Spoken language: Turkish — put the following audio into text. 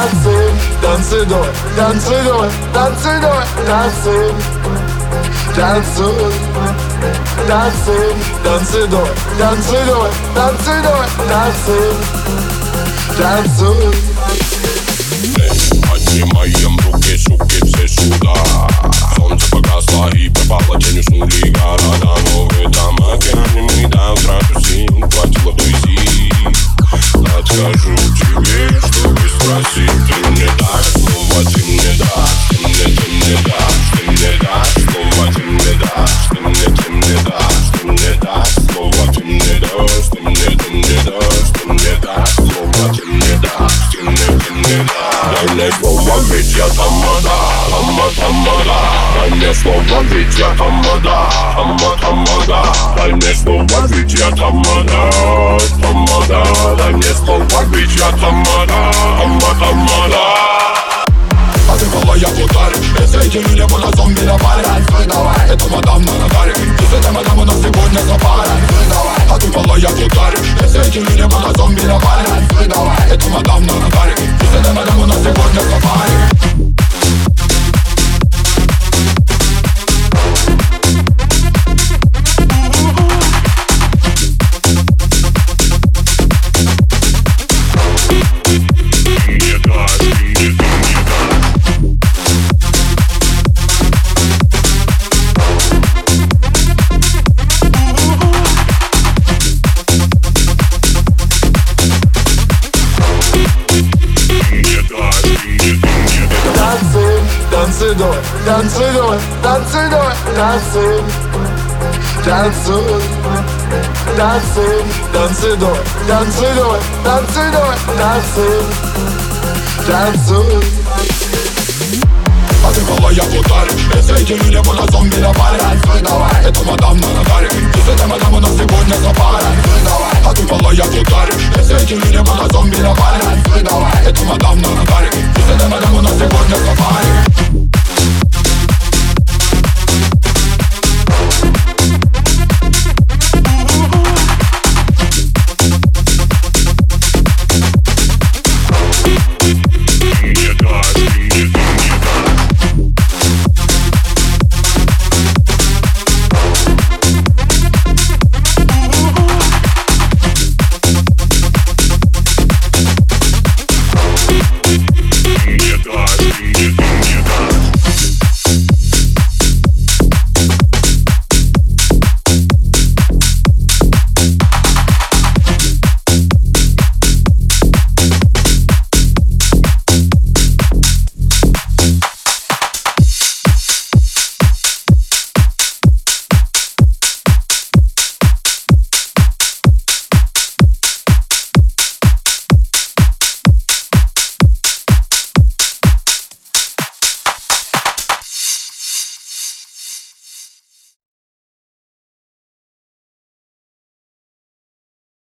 танцы, танцы, до, танцы, до, танцы, до, танцы, танцуй, танцы, танцы, до, танцы, до, танцы, до, танцы, танцуй. Поднимаем руки, суки, все сюда. Солнце погасло и пропало тень уснули Annesmamma vet jag tammada, tamma tammada Annesmamma vet jag tammada, tamma tammada Annesmamma vet jag tammada, tammada Annesmamma vet jag tammada Dancing, танцуй, танцуй, танцуй, dancing, танцуй, dancing, танцуй, танцуй, танцуй, dancing, танцуй. А ты была я в ударе Если эти люди будут зомби на паре Танцуй давай Это мадам на нагаре Если это мадам у нас сегодня за парой Танцуй давай А ты была я в ударе Если эти люди будут зомби на паре Танцуй давай Это мадам на нагаре